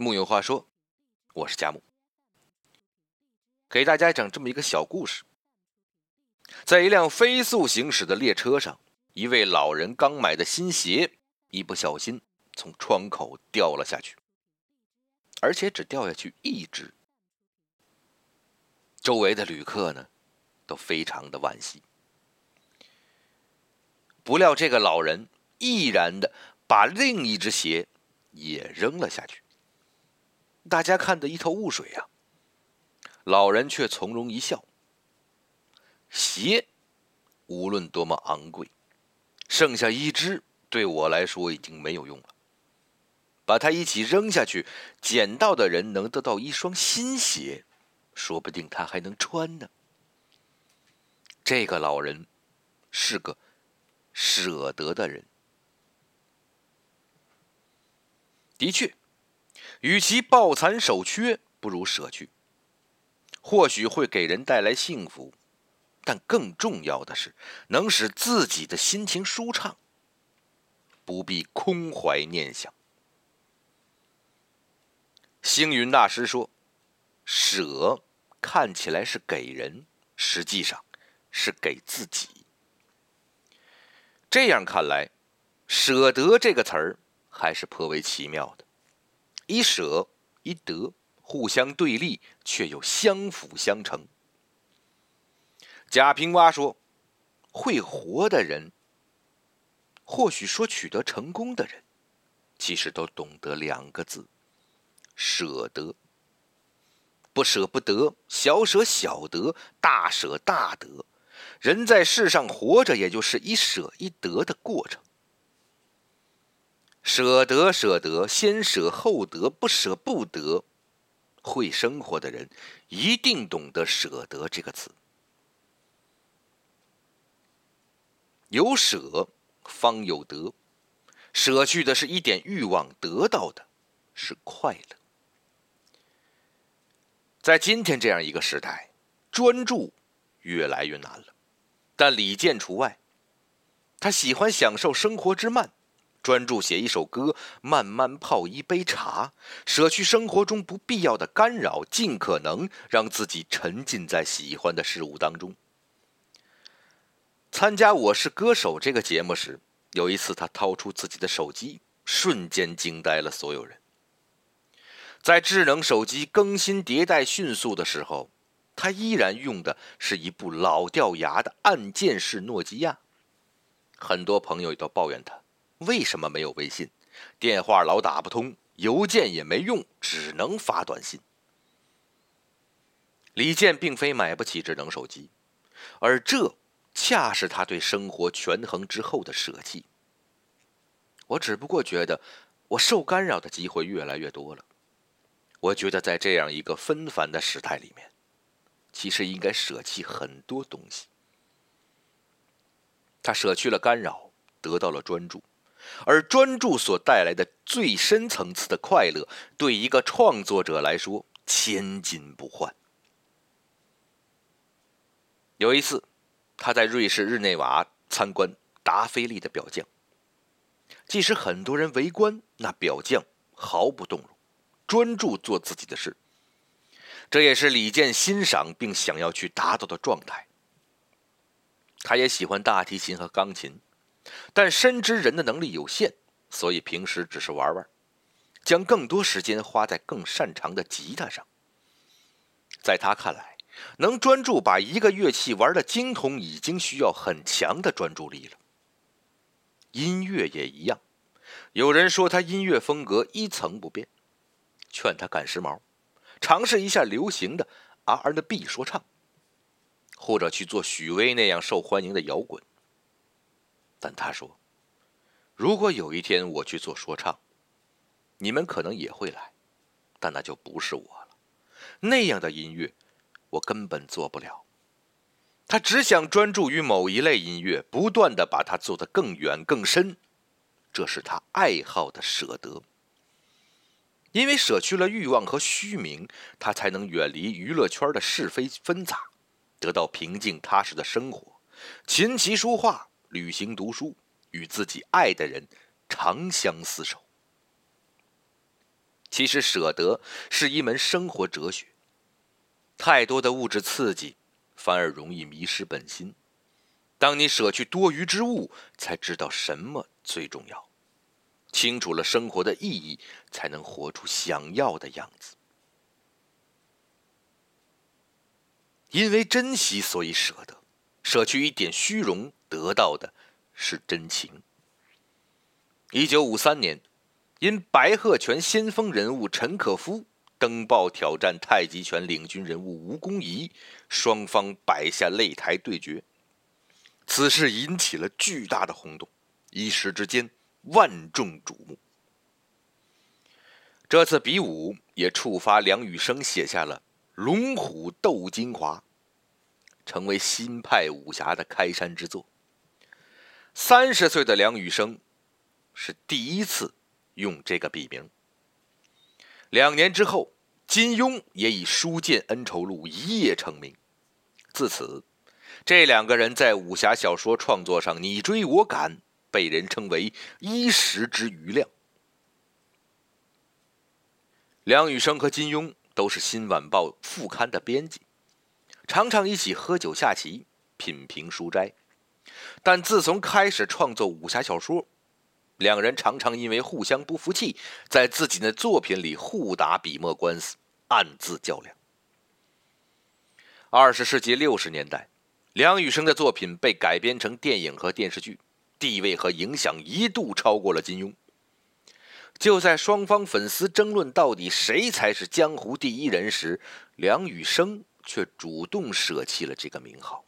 木有话说，我是佳木，给大家讲这么一个小故事。在一辆飞速行驶的列车上，一位老人刚买的新鞋，一不小心从窗口掉了下去，而且只掉下去一只。周围的旅客呢，都非常的惋惜。不料这个老人毅然的把另一只鞋也扔了下去。大家看得一头雾水呀，老人却从容一笑。鞋无论多么昂贵，剩下一只对我来说已经没有用了。把它一起扔下去，捡到的人能得到一双新鞋，说不定他还能穿呢。这个老人是个舍得的人，的确。与其抱残守缺，不如舍去。或许会给人带来幸福，但更重要的是，能使自己的心情舒畅，不必空怀念想。星云大师说：“舍看起来是给人，实际上是给自己。”这样看来，“舍得”这个词儿还是颇为奇妙的。一舍一得，互相对立，却又相辅相成。贾平凹说：“会活的人，或许说取得成功的人，其实都懂得两个字：舍得。不舍不得，小舍小得，大舍大得。人在世上活着，也就是一舍一得的过程。”舍得，舍得，先舍后得，不舍不得。会生活的人一定懂得“舍得”这个词。有舍，方有得。舍去的是一点欲望，得到的是快乐。在今天这样一个时代，专注越来越难了，但李健除外。他喜欢享受生活之慢。专注写一首歌，慢慢泡一杯茶，舍去生活中不必要的干扰，尽可能让自己沉浸在喜欢的事物当中。参加《我是歌手》这个节目时，有一次他掏出自己的手机，瞬间惊呆了所有人。在智能手机更新迭代迅速的时候，他依然用的是一部老掉牙的按键式诺基亚。很多朋友都抱怨他。为什么没有微信？电话老打不通，邮件也没用，只能发短信。李健并非买不起智能手机，而这恰是他对生活权衡之后的舍弃。我只不过觉得，我受干扰的机会越来越多了。我觉得在这样一个纷繁的时代里面，其实应该舍弃很多东西。他舍去了干扰，得到了专注。而专注所带来的最深层次的快乐，对一个创作者来说千金不换。有一次，他在瑞士日内瓦参观达菲利的表匠，即使很多人围观，那表匠毫不动容，专注做自己的事。这也是李健欣赏并想要去达到的状态。他也喜欢大提琴和钢琴。但深知人的能力有限，所以平时只是玩玩，将更多时间花在更擅长的吉他上。在他看来，能专注把一个乐器玩的精通，已经需要很强的专注力了。音乐也一样，有人说他音乐风格一成不变，劝他赶时髦，尝试一下流行的 R&B 说唱，或者去做许巍那样受欢迎的摇滚。但他说：“如果有一天我去做说唱，你们可能也会来，但那就不是我了。那样的音乐，我根本做不了。”他只想专注于某一类音乐，不断的把它做得更远更深。这是他爱好的舍得。因为舍去了欲望和虚名，他才能远离娱乐圈的是非纷杂，得到平静踏实的生活。琴棋书画。旅行、读书，与自己爱的人长相厮守。其实舍得是一门生活哲学。太多的物质刺激，反而容易迷失本心。当你舍去多余之物，才知道什么最重要。清楚了生活的意义，才能活出想要的样子。因为珍惜，所以舍得。舍去一点虚荣，得到的是真情。一九五三年，因白鹤拳先锋人物陈可夫登报挑战太极拳领军人物吴公仪，双方摆下擂台对决。此事引起了巨大的轰动，一时之间万众瞩目。这次比武也触发梁羽生写下了《龙虎斗金华》。成为新派武侠的开山之作。三十岁的梁羽生是第一次用这个笔名。两年之后，金庸也以《书剑恩仇录》一夜成名。自此，这两个人在武侠小说创作上你追我赶，被人称为一时之余亮。梁羽生和金庸都是《新晚报》副刊的编辑。常常一起喝酒下棋，品评书斋。但自从开始创作武侠小说，两人常常因为互相不服气，在自己的作品里互打笔墨官司，暗自较量。二十世纪六十年代，梁羽生的作品被改编成电影和电视剧，地位和影响一度超过了金庸。就在双方粉丝争论到底谁才是江湖第一人时，梁羽生。却主动舍弃了这个名号。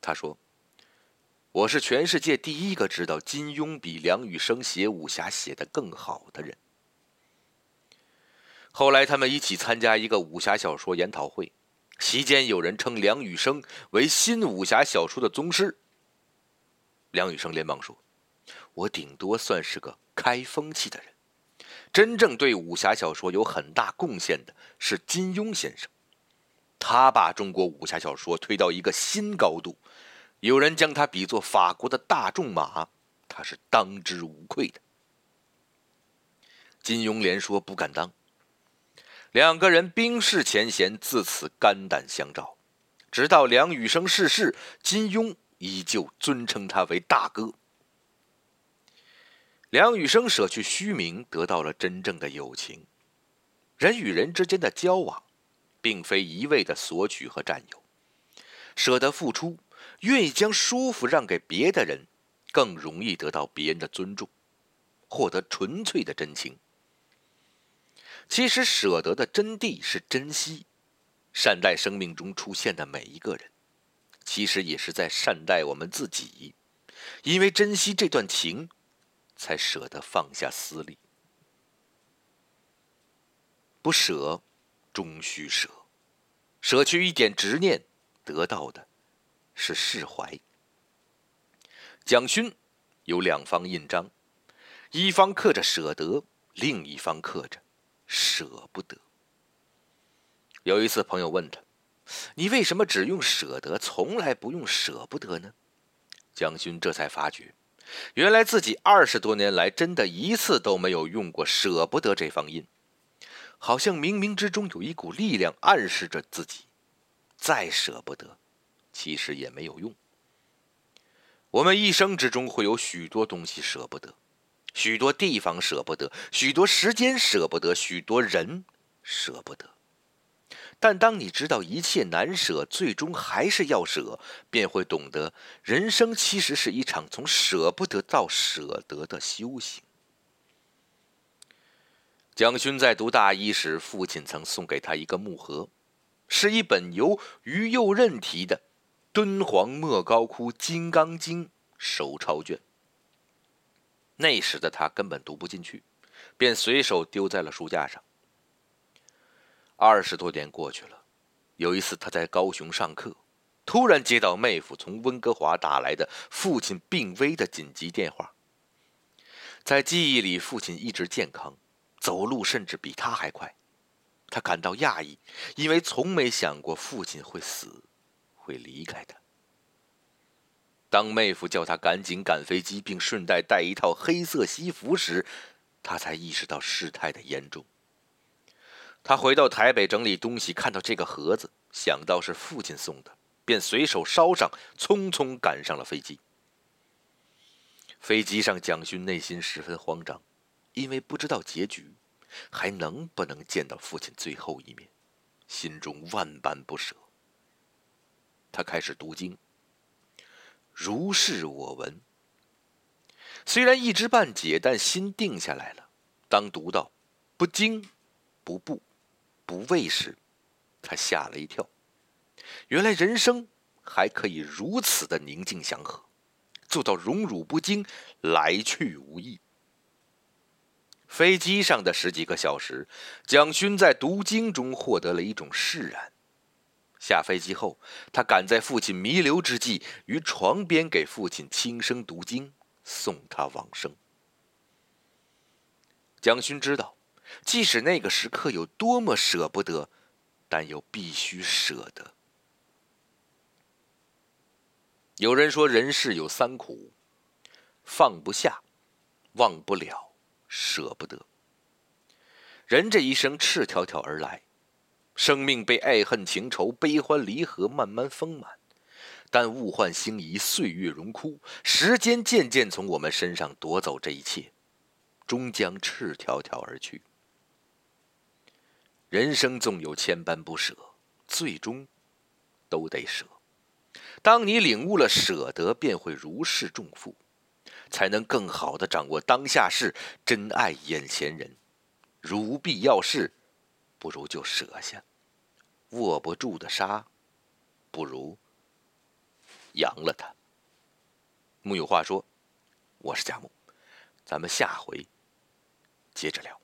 他说：“我是全世界第一个知道金庸比梁羽生写武侠写得更好的人。”后来，他们一起参加一个武侠小说研讨会，席间有人称梁羽生为新武侠小说的宗师。梁羽生连忙说：“我顶多算是个开风气的人，真正对武侠小说有很大贡献的是金庸先生。”他把中国武侠小说推到一个新高度，有人将他比作法国的大仲马，他是当之无愧的。金庸连说不敢当，两个人冰释前嫌，自此肝胆相照。直到梁羽生逝世，金庸依旧尊称他为大哥。梁羽生舍去虚名，得到了真正的友情。人与人之间的交往。并非一味的索取和占有，舍得付出，愿意将舒服让给别的人，更容易得到别人的尊重，获得纯粹的真情。其实，舍得的真谛是珍惜，善待生命中出现的每一个人，其实也是在善待我们自己，因为珍惜这段情，才舍得放下私利，不舍。终须舍，舍去一点执念，得到的是释怀。蒋勋有两方印章，一方刻着舍得，另一方刻着舍不得。有一次，朋友问他：“你为什么只用舍得，从来不用舍不得呢？”蒋勋这才发觉，原来自己二十多年来真的一次都没有用过舍不得这方印。好像冥冥之中有一股力量暗示着自己，再舍不得，其实也没有用。我们一生之中会有许多东西舍不得，许多地方舍不得，许多时间舍不得，许多人舍不得。但当你知道一切难舍，最终还是要舍，便会懂得，人生其实是一场从舍不得到舍得的修行。蒋勋在读大一时，父亲曾送给他一个木盒，是一本由于右任题的《敦煌莫高窟金刚经》手抄卷。那时的他根本读不进去，便随手丢在了书架上。二十多年过去了，有一次他在高雄上课，突然接到妹夫从温哥华打来的父亲病危的紧急电话。在记忆里，父亲一直健康。走路甚至比他还快，他感到讶异，因为从没想过父亲会死，会离开他。当妹夫叫他赶紧赶飞机，并顺带带一套黑色西服时，他才意识到事态的严重。他回到台北整理东西，看到这个盒子，想到是父亲送的，便随手烧上，匆匆赶上了飞机。飞机上，蒋勋内心十分慌张，因为不知道结局，还能不能见到父亲最后一面，心中万般不舍。他开始读经，如是我闻。虽然一知半解，但心定下来了。当读到“不惊，不怖，不畏”时，他吓了一跳。原来人生还可以如此的宁静祥和。做到荣辱不惊，来去无意。飞机上的十几个小时，蒋勋在读经中获得了一种释然。下飞机后，他赶在父亲弥留之际，于床边给父亲轻声读经，送他往生。蒋勋知道，即使那个时刻有多么舍不得，但又必须舍得。有人说，人世有三苦：放不下、忘不了、舍不得。人这一生赤条条而来，生命被爱恨情仇、悲欢离合慢慢丰满，但物换星移，岁月荣枯，时间渐渐从我们身上夺走这一切，终将赤条条而去。人生纵有千般不舍，最终都得舍。当你领悟了舍得，便会如释重负，才能更好的掌握当下事，珍爱眼前人。如必要事，不如就舍下；握不住的沙，不如扬了它。木有话说，我是贾木，咱们下回接着聊。